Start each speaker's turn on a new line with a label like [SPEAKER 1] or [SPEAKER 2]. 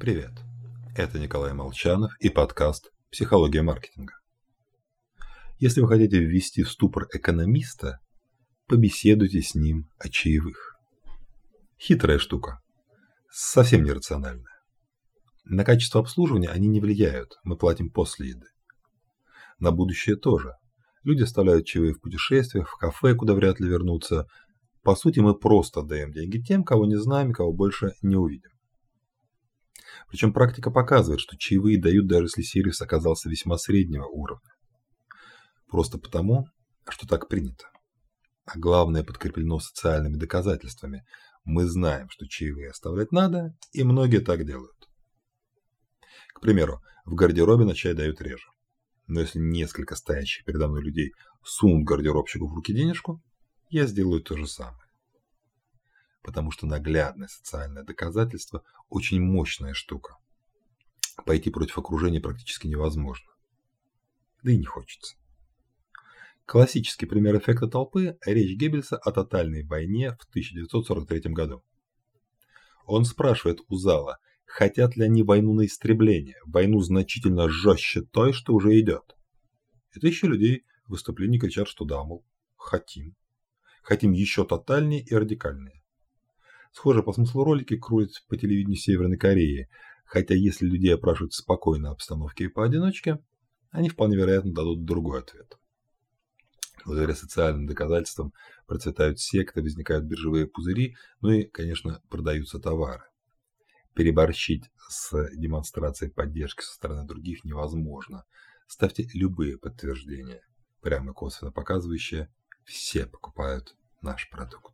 [SPEAKER 1] Привет, это Николай Молчанов и подкаст «Психология маркетинга». Если вы хотите ввести в ступор экономиста, побеседуйте с ним о чаевых. Хитрая штука, совсем нерациональная. На качество обслуживания они не влияют, мы платим после еды. На будущее тоже. Люди оставляют чаевые в путешествиях, в кафе, куда вряд ли вернутся. По сути, мы просто даем деньги тем, кого не знаем и кого больше не увидим. Причем практика показывает, что чаевые дают даже если сервис оказался весьма среднего уровня. Просто потому, что так принято. А главное подкреплено социальными доказательствами. Мы знаем, что чаевые оставлять надо, и многие так делают. К примеру, в гардеробе на чай дают реже. Но если несколько стоящих передо мной людей сунут гардеробщику в руки денежку, я сделаю то же самое потому что наглядное социальное доказательство – очень мощная штука. Пойти против окружения практически невозможно. Да и не хочется. Классический пример эффекта толпы – речь Геббельса о тотальной войне в 1943 году. Он спрашивает у зала, хотят ли они войну на истребление, войну значительно жестче той, что уже идет. И тысячи людей в выступлении кричат, что да, мол, хотим. Хотим еще тотальнее и радикальнее. Схоже по смыслу ролики крутят по телевидению Северной Кореи, хотя если людей опрашивают в спокойной обстановке и поодиночке, они вполне вероятно дадут другой ответ. Благодаря социальным доказательствам процветают секты, возникают биржевые пузыри, ну и, конечно, продаются товары. Переборщить с демонстрацией поддержки со стороны других невозможно. Ставьте любые подтверждения, прямо косвенно показывающие, все покупают наш продукт.